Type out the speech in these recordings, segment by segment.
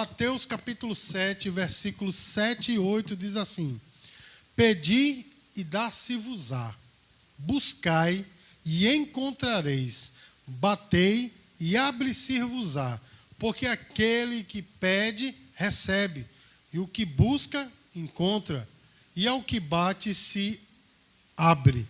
Mateus capítulo 7, versículos 7 e 8 diz assim: Pedi e dá-se-vos-á, buscai e encontrareis, batei e abre-se-vos-á, porque aquele que pede, recebe, e o que busca, encontra, e ao que bate, se abre.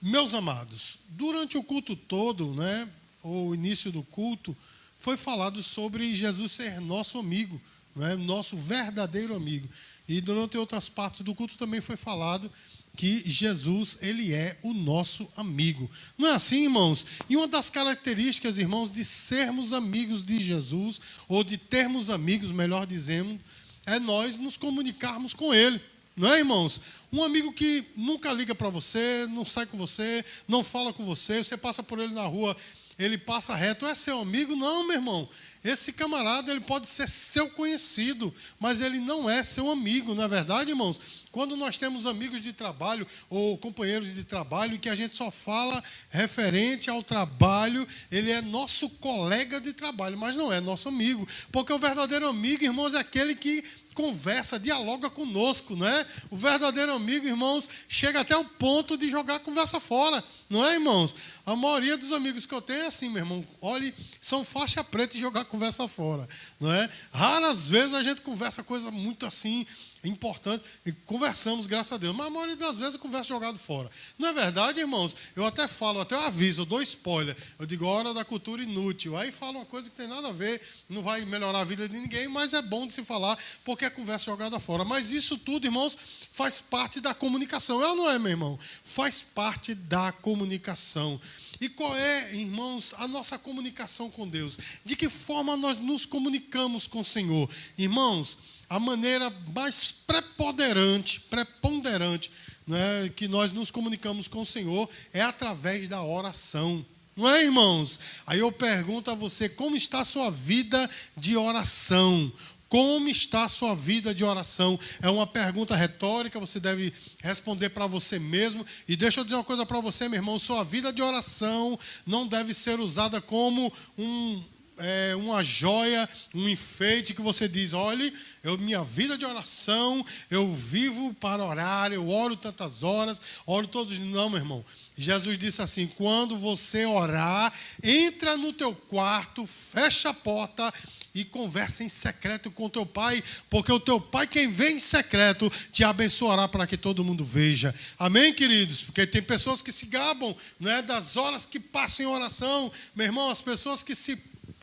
Meus amados, durante o culto todo, né, ou o início do culto, foi falado sobre Jesus ser nosso amigo, né, nosso verdadeiro amigo. E durante outras partes do culto também foi falado que Jesus, ele é o nosso amigo. Não é assim, irmãos? E uma das características, irmãos, de sermos amigos de Jesus, ou de termos amigos, melhor dizendo, é nós nos comunicarmos com ele. Não é, irmãos? Um amigo que nunca liga para você, não sai com você, não fala com você, você passa por ele na rua, ele passa reto, é seu amigo? Não, meu irmão. Esse camarada ele pode ser seu conhecido, mas ele não é seu amigo, não é verdade, irmãos? Quando nós temos amigos de trabalho ou companheiros de trabalho que a gente só fala referente ao trabalho, ele é nosso colega de trabalho, mas não é nosso amigo, porque o verdadeiro amigo, irmãos, é aquele que conversa, dialoga conosco, não é? O verdadeiro amigo, irmãos, chega até o ponto de jogar a conversa fora, não é, irmãos? A maioria dos amigos que eu tenho é assim, meu irmão. Olhe, são faixa preta e jogar a conversa fora, não é? Raras vezes a gente conversa coisa muito assim importante e conversamos, graças a Deus. Mas a maioria das vezes a conversa jogado fora. Não é verdade, irmãos? Eu até falo, até aviso, eu dou spoiler. Eu digo hora da cultura inútil. Aí falo uma coisa que tem nada a ver, não vai melhorar a vida de ninguém, mas é bom de se falar porque é conversa jogada fora. Mas isso tudo, irmãos, faz parte da comunicação. É ou não é, meu irmão? Faz parte da comunicação. E qual é, irmãos, a nossa comunicação com Deus? De que forma nós nos comunicamos com o Senhor? Irmãos, a maneira mais preponderante, preponderante né, que nós nos comunicamos com o Senhor é através da oração. Não é, irmãos? Aí eu pergunto a você, como está a sua vida de oração? Como está a sua vida de oração? É uma pergunta retórica, você deve responder para você mesmo. E deixa eu dizer uma coisa para você, meu irmão: sua vida de oração não deve ser usada como um, é, uma joia, um enfeite que você diz: olhe, eu, minha vida de oração, eu vivo para orar, eu oro tantas horas, oro todos. Não, meu irmão. Jesus disse assim: quando você orar, entra no teu quarto, fecha a porta e conversa em secreto com teu pai, porque o teu pai, quem vem em secreto, te abençoará para que todo mundo veja. Amém, queridos? Porque tem pessoas que se gabam não é, das horas que passam em oração. Meu irmão, as pessoas que se,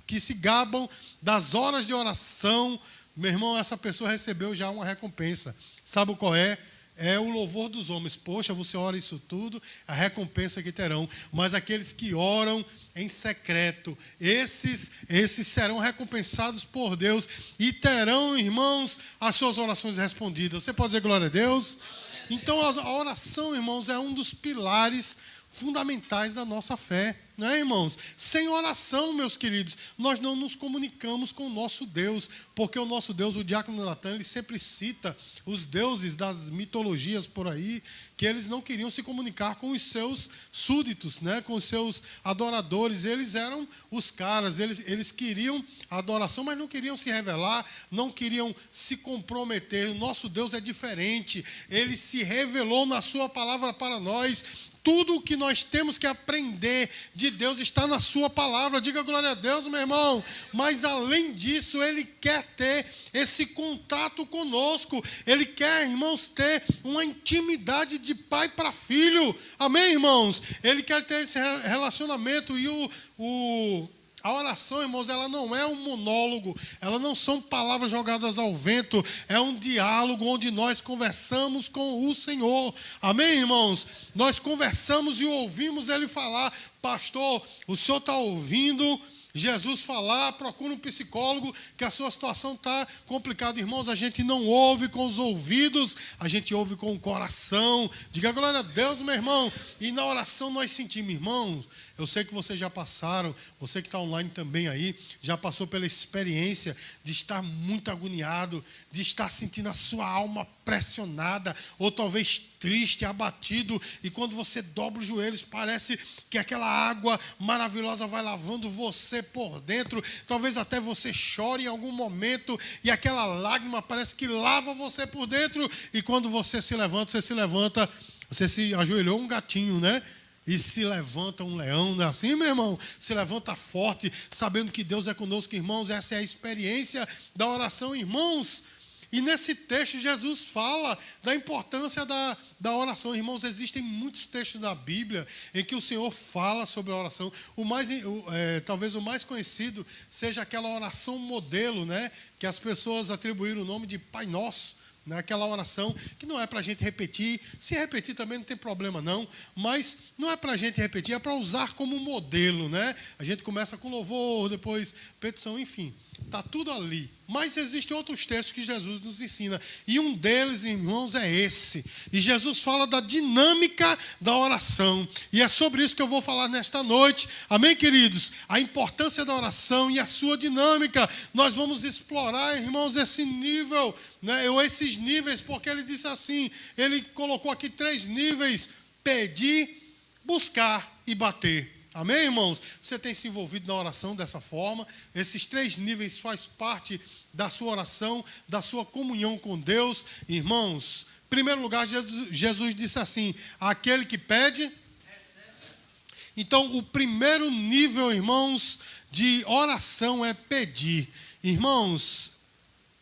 que se gabam das horas de oração, meu irmão, essa pessoa recebeu já uma recompensa. Sabe qual é? é o louvor dos homens. Poxa, você ora isso tudo, a recompensa que terão. Mas aqueles que oram em secreto, esses, esses serão recompensados por Deus e terão, irmãos, as suas orações respondidas. Você pode dizer glória a Deus? Então, a oração, irmãos, é um dos pilares fundamentais da nossa fé. Não é, irmãos? Sem oração, meus queridos, nós não nos comunicamos com o nosso Deus, porque o nosso Deus, o diácono Natan, ele sempre cita os deuses das mitologias por aí, que eles não queriam se comunicar com os seus súditos, né? com os seus adoradores. Eles eram os caras, eles, eles queriam adoração, mas não queriam se revelar, não queriam se comprometer. O nosso Deus é diferente, ele se revelou na Sua palavra para nós tudo o que nós temos que aprender de Deus está na Sua palavra. Diga glória a Deus, meu irmão. Mas além disso, Ele quer ter esse contato conosco. Ele quer, irmãos, ter uma intimidade de pai para filho. Amém, irmãos? Ele quer ter esse relacionamento. E o, o a oração, irmãos, ela não é um monólogo, ela não são palavras jogadas ao vento, é um diálogo onde nós conversamos com o Senhor. Amém, irmãos? Nós conversamos e ouvimos Ele falar, pastor, o senhor está ouvindo Jesus falar, procura um psicólogo, que a sua situação está complicada. Irmãos, a gente não ouve com os ouvidos, a gente ouve com o coração. Diga glória a Deus, meu irmão. E na oração nós sentimos, irmãos, eu sei que vocês já passaram, você que está online também aí, já passou pela experiência de estar muito agoniado, de estar sentindo a sua alma pressionada, ou talvez triste, abatido, e quando você dobra os joelhos, parece que aquela água maravilhosa vai lavando você por dentro. Talvez até você chore em algum momento e aquela lágrima parece que lava você por dentro. E quando você se levanta, você se levanta, você se ajoelhou um gatinho, né? E se levanta um leão, não é assim, meu irmão? Se levanta forte, sabendo que Deus é conosco, irmãos. Essa é a experiência da oração, irmãos. E nesse texto, Jesus fala da importância da, da oração. Irmãos, existem muitos textos da Bíblia em que o Senhor fala sobre a oração. O mais, é, talvez o mais conhecido seja aquela oração modelo, né? Que as pessoas atribuíram o nome de Pai Nosso? Aquela oração que não é para a gente repetir. Se repetir também não tem problema, não. Mas não é para a gente repetir, é para usar como modelo. Né? A gente começa com louvor, depois petição, enfim. Está tudo ali. Mas existem outros textos que Jesus nos ensina. E um deles, irmãos, é esse. E Jesus fala da dinâmica da oração. E é sobre isso que eu vou falar nesta noite. Amém, queridos? A importância da oração e a sua dinâmica. Nós vamos explorar, irmãos, esse nível, né? ou esses níveis, porque ele disse assim: ele colocou aqui três níveis: pedir, buscar e bater. Amém, irmãos? Você tem se envolvido na oração dessa forma. Esses três níveis faz parte da sua oração, da sua comunhão com Deus. Irmãos, em primeiro lugar, Jesus, Jesus disse assim: aquele que pede. Então, o primeiro nível, irmãos, de oração é pedir. Irmãos,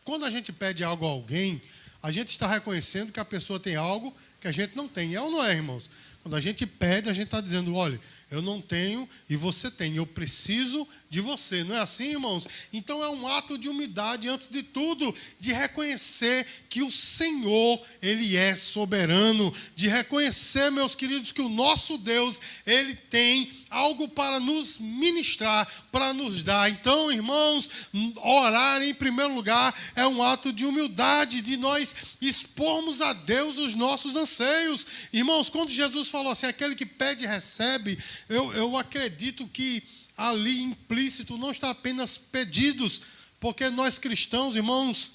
quando a gente pede algo a alguém, a gente está reconhecendo que a pessoa tem algo que a gente não tem. É ou não é, irmãos? Quando a gente pede, a gente está dizendo: olha, eu não tenho e você tem. Eu preciso de você. Não é assim, irmãos? Então é um ato de humildade, antes de tudo, de reconhecer que o Senhor, Ele é soberano. De reconhecer, meus queridos, que o nosso Deus, Ele tem algo para nos ministrar, para nos dar. Então, irmãos, orar em primeiro lugar é um ato de humildade, de nós expormos a Deus os nossos anseios. Irmãos, quando Jesus falou assim: aquele que pede, recebe eu, eu acredito que ali implícito não está apenas pedidos, porque nós cristãos, irmãos,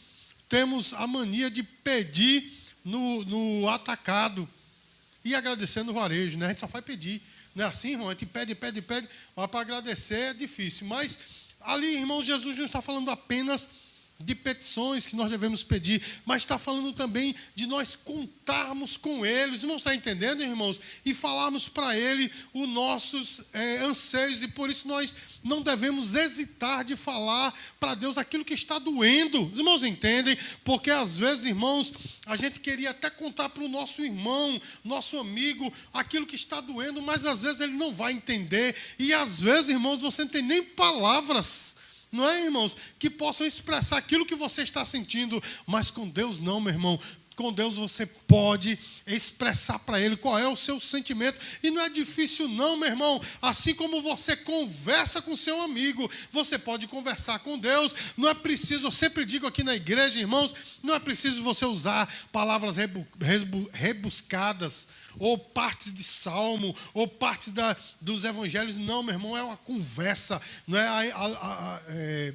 temos a mania de pedir no, no atacado e agradecer no varejo, né? A gente só faz pedir. Não é assim, irmão? A gente pede, pede, pede, mas para agradecer é difícil. Mas ali, irmão, Jesus não está falando apenas de petições que nós devemos pedir, mas está falando também de nós contarmos com Ele. Os irmãos estão entendendo, irmãos? E falarmos para Ele os nossos é, anseios, e por isso nós não devemos hesitar de falar para Deus aquilo que está doendo. Os irmãos entendem? Porque às vezes, irmãos, a gente queria até contar para o nosso irmão, nosso amigo, aquilo que está doendo, mas às vezes ele não vai entender, e às vezes, irmãos, você não tem nem palavras não é, irmãos? Que possam expressar aquilo que você está sentindo, mas com Deus não, meu irmão. Com Deus você pode expressar para Ele qual é o seu sentimento. E não é difícil, não, meu irmão. Assim como você conversa com seu amigo, você pode conversar com Deus. Não é preciso, eu sempre digo aqui na igreja, irmãos, não é preciso você usar palavras rebuscadas ou partes de salmo, ou partes da, dos evangelhos. Não, meu irmão, é uma conversa. Não é, a, a, a, é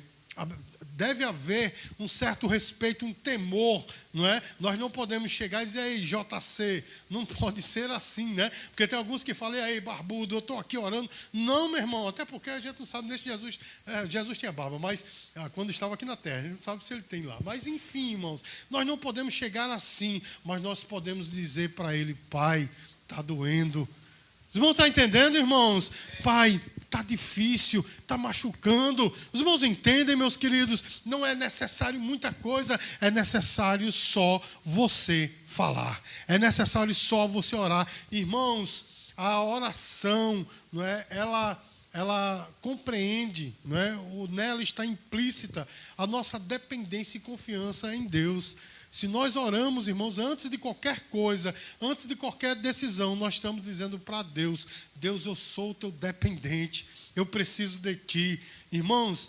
deve haver um certo respeito, um temor, não é? Nós não podemos chegar e dizer, aí, JC, não pode ser assim, né? Porque tem alguns que falam, aí, barbudo, eu estou aqui orando. Não, meu irmão, até porque a gente não sabe nesse Jesus. É, Jesus tinha barba, mas ah, quando estava aqui na terra, a gente não sabe se ele tem lá. Mas enfim, irmãos, nós não podemos chegar assim, mas nós podemos dizer para ele, Pai, está doendo. Os irmãos estão entendendo, irmãos? Pai, está difícil, está machucando. Os irmãos entendem, meus queridos? Não é necessário muita coisa, é necessário só você falar, é necessário só você orar. Irmãos, a oração, não é? Ela ela compreende, não é? nela está implícita a nossa dependência e confiança em Deus. Se nós oramos, irmãos, antes de qualquer coisa, antes de qualquer decisão, nós estamos dizendo para Deus: Deus, eu sou teu dependente, eu preciso de ti. Irmãos,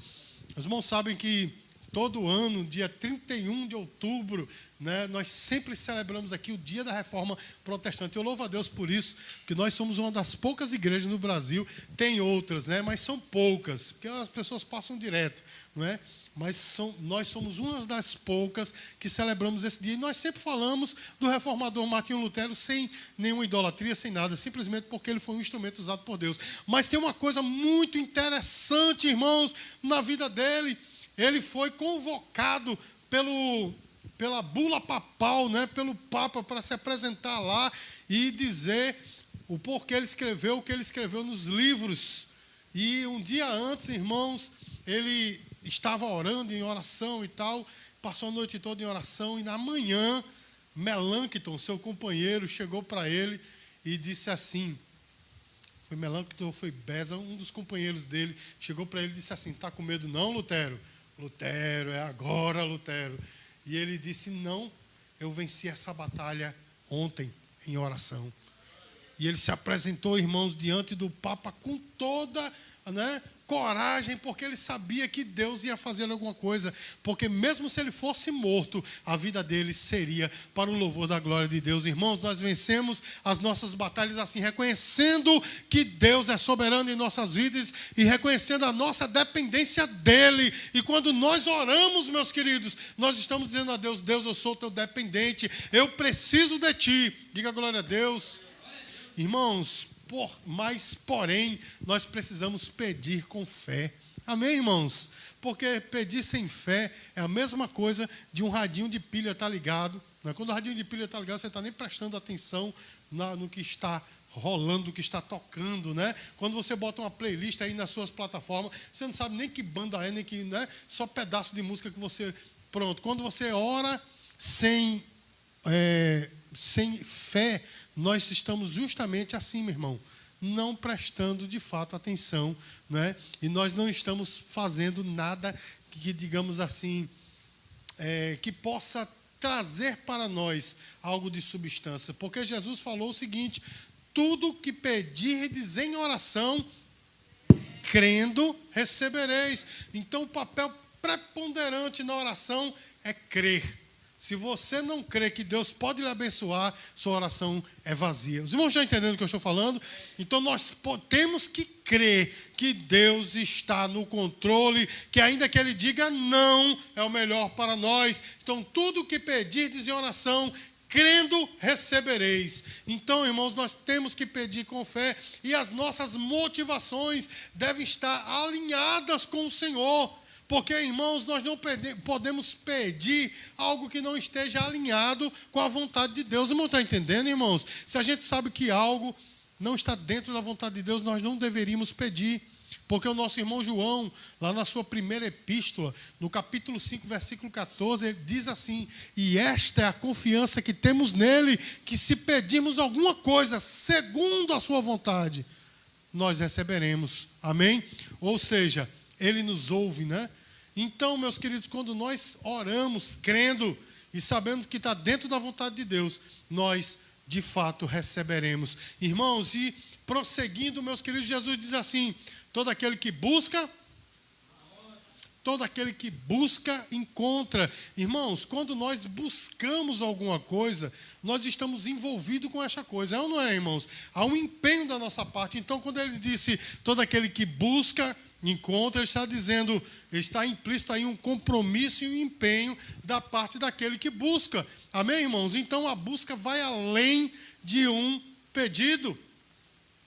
os irmãos sabem que todo ano, dia 31 de outubro, né, nós sempre celebramos aqui o dia da reforma protestante. Eu louvo a Deus por isso, que nós somos uma das poucas igrejas no Brasil, tem outras, né, mas são poucas, porque as pessoas passam direto, não é? mas são, nós somos uma das poucas que celebramos esse dia. E nós sempre falamos do reformador Martinho Lutero sem nenhuma idolatria, sem nada, simplesmente porque ele foi um instrumento usado por Deus. Mas tem uma coisa muito interessante, irmãos, na vida dele. Ele foi convocado pelo, pela bula papal, né, pelo Papa, para se apresentar lá e dizer o porquê ele escreveu o que ele escreveu nos livros. E um dia antes, irmãos, ele estava orando em oração e tal, passou a noite toda em oração, e na manhã, Melancton, seu companheiro, chegou para ele e disse assim: foi Melancton foi Beza, um dos companheiros dele, chegou para ele e disse assim: Está com medo não, Lutero? Lutero, é agora, Lutero. E ele disse: Não, eu venci essa batalha ontem em oração. E ele se apresentou, irmãos, diante do Papa com toda né, coragem, porque ele sabia que Deus ia fazer alguma coisa, porque mesmo se ele fosse morto, a vida dele seria para o louvor da glória de Deus. Irmãos, nós vencemos as nossas batalhas assim, reconhecendo que Deus é soberano em nossas vidas e reconhecendo a nossa dependência dele. E quando nós oramos, meus queridos, nós estamos dizendo a Deus: Deus, eu sou teu dependente, eu preciso de ti. Diga glória a Deus. Irmãos, por, mas, porém, nós precisamos pedir com fé. Amém, irmãos? Porque pedir sem fé é a mesma coisa de um radinho de pilha estar tá ligado. Né? Quando o radinho de pilha está ligado, você está nem prestando atenção na, no que está rolando, que está tocando, né? Quando você bota uma playlist aí nas suas plataformas, você não sabe nem que banda é, nem que, né? Só pedaço de música que você. Pronto. Quando você ora sem, é, sem fé, nós estamos justamente assim, meu irmão, não prestando de fato atenção, né? e nós não estamos fazendo nada que, digamos assim, é, que possa trazer para nós algo de substância, porque Jesus falou o seguinte: tudo que pedirdes em oração, crendo, recebereis. Então, o papel preponderante na oração é crer. Se você não crê que Deus pode lhe abençoar, sua oração é vazia. Os irmãos já entendendo o que eu estou falando? Então nós temos que crer que Deus está no controle, que ainda que Ele diga não, é o melhor para nós. Então tudo que pedirdes em oração, crendo recebereis. Então, irmãos, nós temos que pedir com fé e as nossas motivações devem estar alinhadas com o Senhor. Porque, irmãos, nós não podemos pedir algo que não esteja alinhado com a vontade de Deus. Irmão, está entendendo, irmãos? Se a gente sabe que algo não está dentro da vontade de Deus, nós não deveríamos pedir. Porque o nosso irmão João, lá na sua primeira epístola, no capítulo 5, versículo 14, ele diz assim: E esta é a confiança que temos nele, que se pedirmos alguma coisa segundo a sua vontade, nós receberemos. Amém? Ou seja, ele nos ouve, né? Então, meus queridos, quando nós oramos crendo e sabemos que está dentro da vontade de Deus, nós de fato receberemos. Irmãos, e prosseguindo, meus queridos, Jesus diz assim: todo aquele que busca, todo aquele que busca, encontra. Irmãos, quando nós buscamos alguma coisa, nós estamos envolvidos com essa coisa. É ou não é, irmãos? Há um empenho da nossa parte. Então, quando ele disse todo aquele que busca, encontra, ele está dizendo, está implícito aí um compromisso e um empenho da parte daquele que busca. Amém, irmãos? Então a busca vai além de um pedido.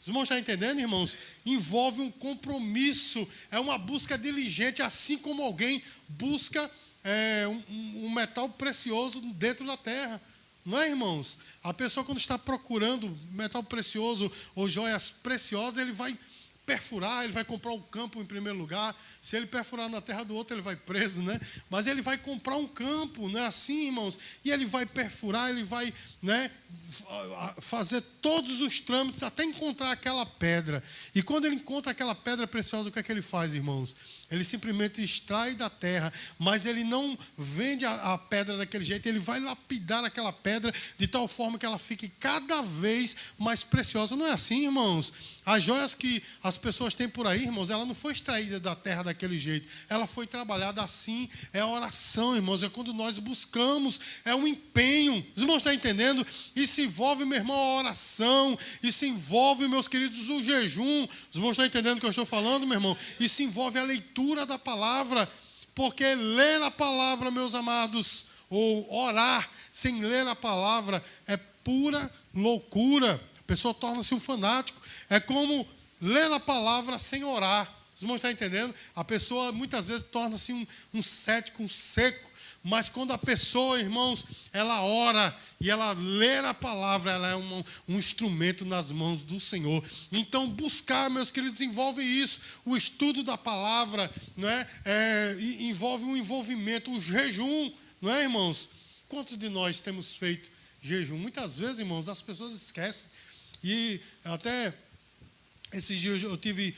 Os irmãos estão entendendo, irmãos? Envolve um compromisso, é uma busca diligente, assim como alguém busca é, um, um metal precioso dentro da terra. Não é, irmãos? A pessoa, quando está procurando metal precioso ou joias preciosas, ele vai perfurar, ele vai comprar um campo em primeiro lugar. Se ele perfurar na terra do outro, ele vai preso, né? Mas ele vai comprar um campo, não é assim, irmãos? E ele vai perfurar, ele vai né, fazer todos os trâmites até encontrar aquela pedra. E quando ele encontra aquela pedra preciosa, o que é que ele faz, irmãos? Ele simplesmente extrai da terra, mas ele não vende a, a pedra daquele jeito, ele vai lapidar aquela pedra de tal forma que ela fique cada vez mais preciosa. Não é assim, irmãos? As joias que as pessoas têm por aí, irmãos, ela não foi extraída da terra daquele jeito. Ela foi trabalhada assim. É oração, irmãos. É quando nós buscamos, é um empenho. Os irmãos estão entendendo? Isso envolve, meu irmão, a oração. Isso envolve, meus queridos, o jejum. Os irmãos estão entendendo o que eu estou falando, meu irmão? Isso envolve a leitura da palavra. Porque ler a palavra, meus amados, ou orar sem ler a palavra é pura loucura. A pessoa torna-se um fanático. É como ler a palavra sem orar. Os irmãos estão entendendo? A pessoa muitas vezes torna-se um, um cético, um seco. Mas quando a pessoa, irmãos, ela ora e ela lê a palavra, ela é um, um, instrumento nas mãos do Senhor. Então, buscar, meus queridos, envolve isso. O estudo da palavra não é? é envolve um envolvimento, o um jejum, não é, irmãos? Quantos de nós temos feito jejum? Muitas vezes, irmãos, as pessoas esquecem. E até esses dias eu tive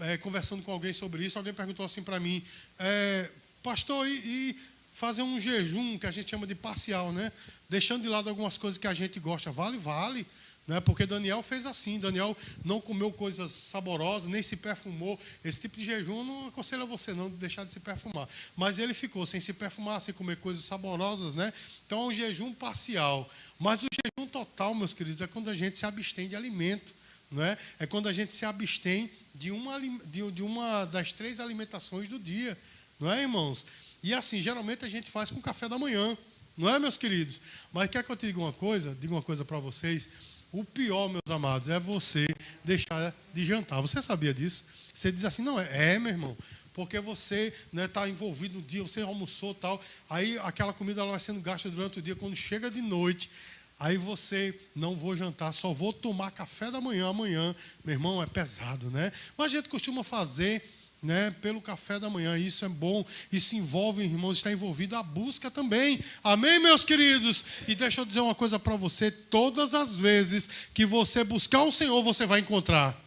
é, conversando com alguém sobre isso. Alguém perguntou assim para mim, é, pastor, e, e fazer um jejum que a gente chama de parcial, né? Deixando de lado algumas coisas que a gente gosta. Vale, vale. Né? Porque Daniel fez assim. Daniel não comeu coisas saborosas, nem se perfumou. Esse tipo de jejum não aconselho a você não de deixar de se perfumar. Mas ele ficou sem se perfumar, sem comer coisas saborosas, né? Então é um jejum parcial. Mas o jejum total, meus queridos, é quando a gente se abstém de alimento. É? é quando a gente se abstém de uma, de, de uma das três alimentações do dia. Não é, irmãos? E assim, geralmente a gente faz com café da manhã, não é, meus queridos? Mas quer que eu te diga uma coisa? Diga uma coisa para vocês. O pior, meus amados, é você deixar de jantar. Você sabia disso? Você diz assim, não, é, é meu irmão, porque você está né, tá envolvido no dia, você almoçou tal, aí aquela comida ela vai sendo gasta durante o dia, quando chega de noite, aí você não vou jantar, só vou tomar café da manhã amanhã, meu irmão, é pesado, né? Mas a gente costuma fazer né, pelo café da manhã. Isso é bom, isso envolve, irmãos, está envolvido a busca também. Amém, meus queridos? E deixa eu dizer uma coisa para você: todas as vezes que você buscar o Senhor, você vai encontrar.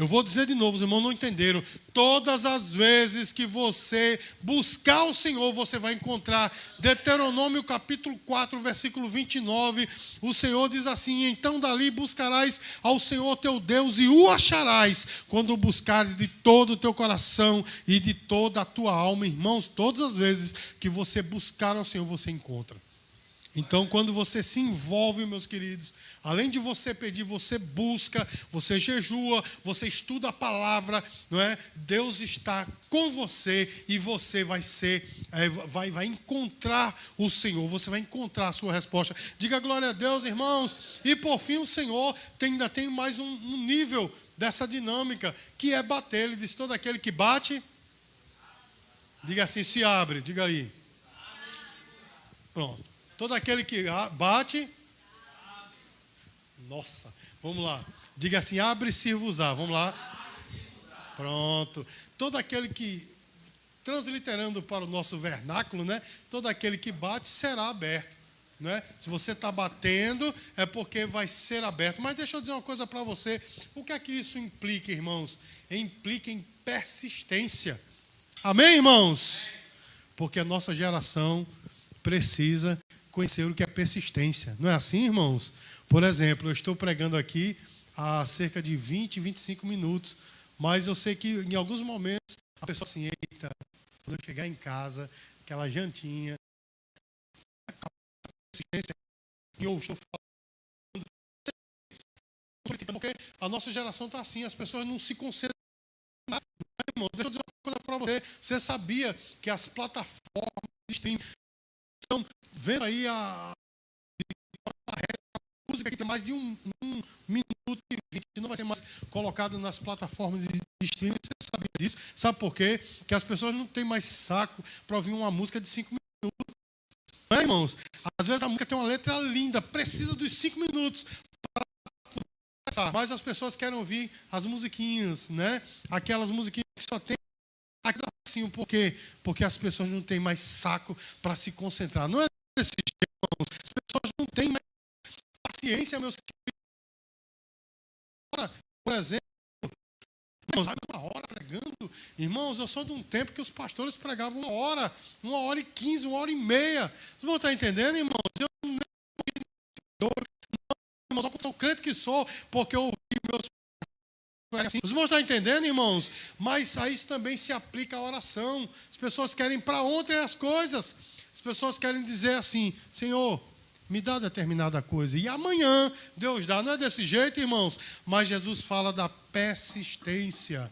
Eu vou dizer de novo, os irmãos não entenderam. Todas as vezes que você buscar o Senhor, você vai encontrar. Deuteronômio capítulo 4, versículo 29. O Senhor diz assim: Então dali buscarás ao Senhor teu Deus e o acharás, quando o buscares de todo o teu coração e de toda a tua alma. Irmãos, todas as vezes que você buscar ao Senhor, você encontra. Então, quando você se envolve, meus queridos, além de você pedir, você busca, você jejua, você estuda a palavra, não é? Deus está com você e você vai ser, é, vai, vai encontrar o Senhor, você vai encontrar a sua resposta. Diga glória a Deus, irmãos. E por fim, o Senhor tem, ainda tem mais um, um nível dessa dinâmica, que é bater. Ele diz: todo aquele que bate, diga assim, se abre, diga aí. Pronto. Todo aquele que bate. Nossa, vamos lá. Diga assim: abre-se-vos-á. Vamos lá. Pronto. Todo aquele que, transliterando para o nosso vernáculo, né? Todo aquele que bate será aberto. Né? Se você está batendo, é porque vai ser aberto. Mas deixa eu dizer uma coisa para você. O que é que isso implica, irmãos? Implica em persistência. Amém, irmãos? Porque a nossa geração precisa conhecer o que é persistência. Não é assim, irmãos? Por exemplo, eu estou pregando aqui há cerca de 20, 25 minutos, mas eu sei que em alguns momentos a pessoa assim, eita, quando eu chegar em casa, aquela jantinha, persistência, e eu estou falando, porque a nossa geração está assim, as pessoas não se concentram nada. Irmão, deixa eu dizer uma coisa para você. Você sabia que as plataformas de vendo aí a, a música que tem mais de um, um minuto e vinte, não vai ser mais colocada nas plataformas de streaming. Você sabe disso? Sabe por quê? Porque as pessoas não têm mais saco para ouvir uma música de cinco minutos. Não é, irmãos? Às vezes a música tem uma letra linda, precisa dos cinco minutos para começar. Mas as pessoas querem ouvir as musiquinhas, né? Aquelas musiquinhas que só tem assim, por quê? Porque as pessoas não têm mais saco para se concentrar. Não é paciência, meus queridos. Por exemplo, irmãos, uma hora pregando. Irmãos, eu sou de um tempo que os pastores pregavam uma hora, uma hora e quinze, uma hora e meia. Vocês vão estar entendendo, irmãos? Eu não, irmãos, eu crente que sou, porque eu ouvi meus. Os irmãos estão entendendo, irmãos? Mas a isso também se aplica a oração. As pessoas querem para ontem as coisas. As pessoas querem dizer assim: Senhor, me dá determinada coisa. E amanhã Deus dá. Não é desse jeito, irmãos. Mas Jesus fala da persistência,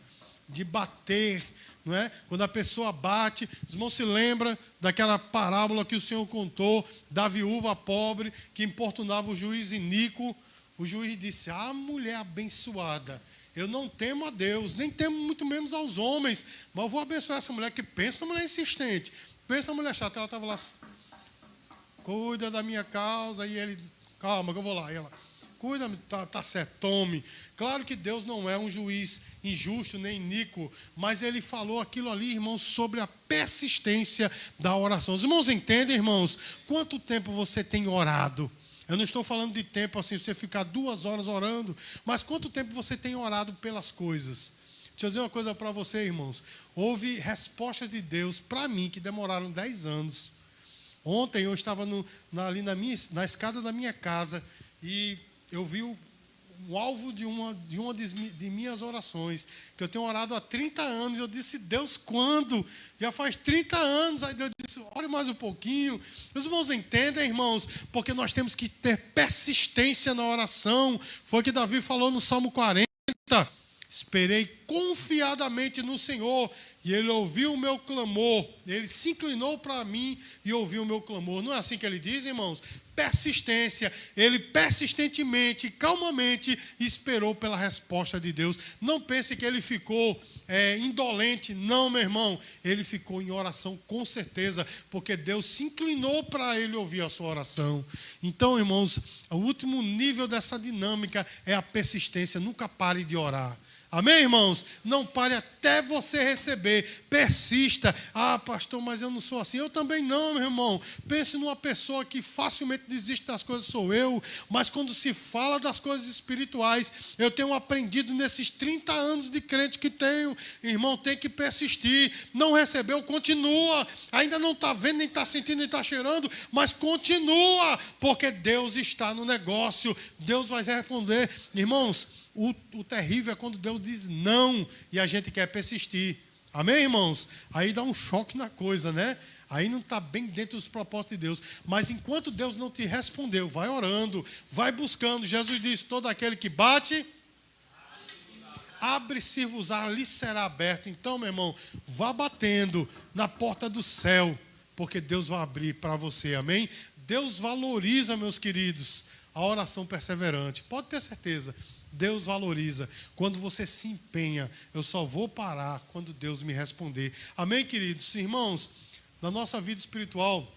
de bater. Não é? Quando a pessoa bate, os irmãos se lembram daquela parábola que o Senhor contou da viúva pobre que importunava o juiz Inico. O juiz disse: Ah, mulher abençoada eu não temo a Deus, nem temo muito menos aos homens, mas eu vou abençoar essa mulher que pensa mulher insistente, pensa mulher chata. Ela estava lá, cuida da minha causa, e ele, calma que eu vou lá. E ela, cuida, tá, tá certo, tome. Claro que Deus não é um juiz injusto nem iníquo, mas ele falou aquilo ali, irmãos, sobre a persistência da oração. Os irmãos entendem, irmãos, quanto tempo você tem orado? Eu não estou falando de tempo assim, você ficar duas horas orando, mas quanto tempo você tem orado pelas coisas? Deixa eu dizer uma coisa para você, irmãos. Houve respostas de Deus para mim que demoraram dez anos. Ontem eu estava no, na, ali na, minha, na escada da minha casa e eu vi o o alvo de uma, de uma de, de minhas orações, que eu tenho orado há 30 anos. Eu disse, Deus, quando? Já faz 30 anos. Aí Deus disse, ore mais um pouquinho. Os irmãos entendem, irmãos, porque nós temos que ter persistência na oração. Foi o que Davi falou no Salmo 40. Esperei confiadamente no Senhor e ele ouviu o meu clamor. Ele se inclinou para mim e ouviu o meu clamor. Não é assim que ele diz, irmãos? persistência, ele persistentemente, calmamente esperou pela resposta de Deus. Não pense que ele ficou é, indolente, não, meu irmão. Ele ficou em oração com certeza, porque Deus se inclinou para ele ouvir a sua oração. Então, irmãos, o último nível dessa dinâmica é a persistência. Nunca pare de orar. Amém, irmãos? Não pare até você receber. Persista. Ah, pastor, mas eu não sou assim. Eu também não, meu irmão. Pense numa pessoa que facilmente desiste das coisas, sou eu. Mas quando se fala das coisas espirituais, eu tenho aprendido nesses 30 anos de crente que tenho. Irmão, tem que persistir. Não recebeu, continua. Ainda não está vendo, nem está sentindo, nem está cheirando, mas continua. Porque Deus está no negócio. Deus vai responder. Irmãos, o, o terrível é quando Deus diz não e a gente quer persistir. Amém, irmãos? Aí dá um choque na coisa, né? Aí não está bem dentro dos propósitos de Deus. Mas enquanto Deus não te respondeu, vai orando, vai buscando. Jesus disse: todo aquele que bate, abre-se-vos-á, lhe será aberto. Então, meu irmão, vá batendo na porta do céu, porque Deus vai abrir para você. Amém? Deus valoriza, meus queridos, a oração perseverante. Pode ter certeza. Deus valoriza. Quando você se empenha, eu só vou parar quando Deus me responder. Amém, queridos? Irmãos, na nossa vida espiritual,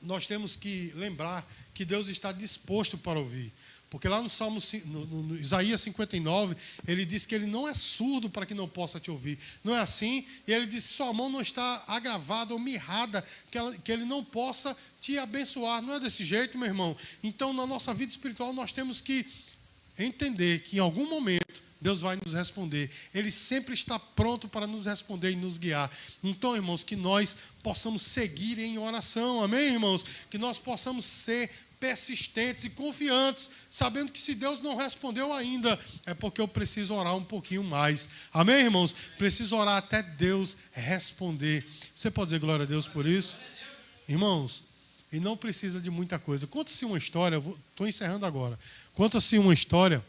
nós temos que lembrar que Deus está disposto para ouvir. Porque lá no Salmo no, no, Isaías 59, ele diz que ele não é surdo para que não possa te ouvir. Não é assim? E ele diz: sua mão não está agravada ou mirrada, que, ela, que ele não possa te abençoar. Não é desse jeito, meu irmão? Então, na nossa vida espiritual, nós temos que entender que em algum momento Deus vai nos responder. Ele sempre está pronto para nos responder e nos guiar. Então, irmãos, que nós possamos seguir em oração. Amém, irmãos? Que nós possamos ser persistentes e confiantes, sabendo que se Deus não respondeu ainda, é porque eu preciso orar um pouquinho mais. Amém, irmãos? Preciso orar até Deus responder. Você pode dizer glória a Deus por isso? Irmãos, e não precisa de muita coisa. Conta-se uma história, estou encerrando agora. Conta-se uma história,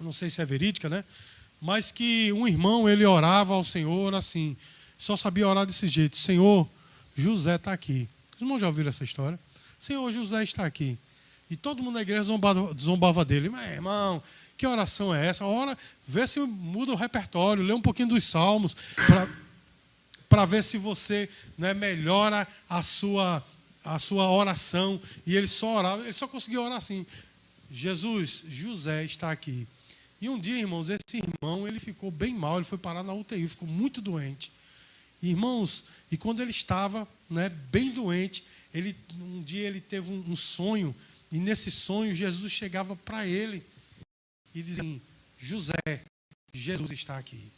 não sei se é verídica, né? Mas que um irmão, ele orava ao Senhor assim, só sabia orar desse jeito: Senhor, José está aqui. Os irmãos já ouviram essa história? Senhor, José está aqui. E todo mundo na igreja zombava, zombava dele. Mas, irmão, que oração é essa? Ora, vê se muda o repertório, lê um pouquinho dos salmos, para ver se você né, melhora a sua a sua oração, e ele só orava, ele só conseguia orar assim. Jesus, José está aqui. E um dia, irmãos, esse irmão, ele ficou bem mal, ele foi parar na UTI, ficou muito doente. Irmãos, e quando ele estava né, bem doente, ele, um dia ele teve um, um sonho, e nesse sonho Jesus chegava para ele e dizia assim, José, Jesus está aqui.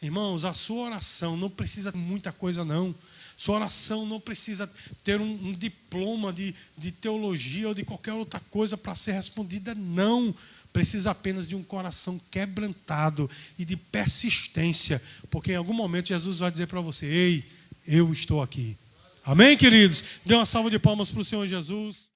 Irmãos, a sua oração não precisa de muita coisa, não. Sua oração não precisa ter um, um diploma de, de teologia ou de qualquer outra coisa para ser respondida, não. Precisa apenas de um coração quebrantado e de persistência, porque em algum momento Jesus vai dizer para você: Ei, eu estou aqui. Amém, queridos? Dê uma salva de palmas para o Senhor Jesus.